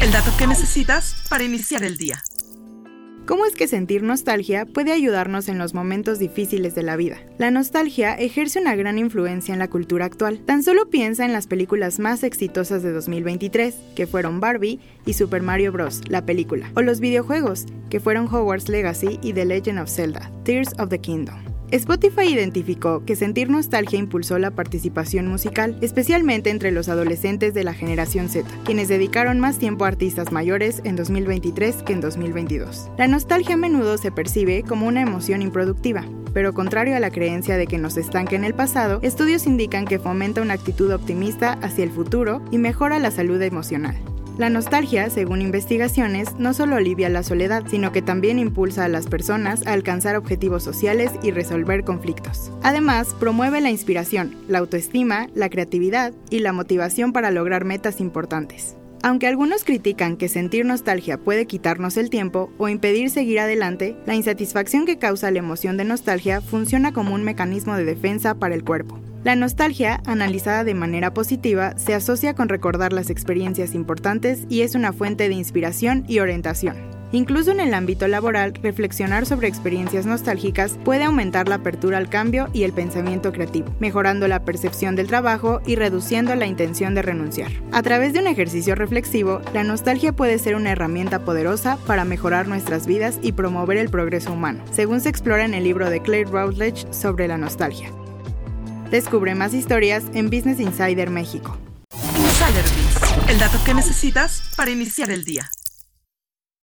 El dato que necesitas para iniciar el día. ¿Cómo es que sentir nostalgia puede ayudarnos en los momentos difíciles de la vida? La nostalgia ejerce una gran influencia en la cultura actual. Tan solo piensa en las películas más exitosas de 2023, que fueron Barbie y Super Mario Bros., la película, o los videojuegos, que fueron Hogwarts Legacy y The Legend of Zelda, Tears of the Kingdom. Spotify identificó que sentir nostalgia impulsó la participación musical, especialmente entre los adolescentes de la generación Z, quienes dedicaron más tiempo a artistas mayores en 2023 que en 2022. La nostalgia a menudo se percibe como una emoción improductiva, pero contrario a la creencia de que nos estanque en el pasado, estudios indican que fomenta una actitud optimista hacia el futuro y mejora la salud emocional. La nostalgia, según investigaciones, no solo alivia la soledad, sino que también impulsa a las personas a alcanzar objetivos sociales y resolver conflictos. Además, promueve la inspiración, la autoestima, la creatividad y la motivación para lograr metas importantes. Aunque algunos critican que sentir nostalgia puede quitarnos el tiempo o impedir seguir adelante, la insatisfacción que causa la emoción de nostalgia funciona como un mecanismo de defensa para el cuerpo. La nostalgia, analizada de manera positiva, se asocia con recordar las experiencias importantes y es una fuente de inspiración y orientación. Incluso en el ámbito laboral, reflexionar sobre experiencias nostálgicas puede aumentar la apertura al cambio y el pensamiento creativo, mejorando la percepción del trabajo y reduciendo la intención de renunciar. A través de un ejercicio reflexivo, la nostalgia puede ser una herramienta poderosa para mejorar nuestras vidas y promover el progreso humano, según se explora en el libro de Clay Routledge sobre la nostalgia. Descubre más historias en Business Insider México. Insider Biz, el dato que necesitas para iniciar el día.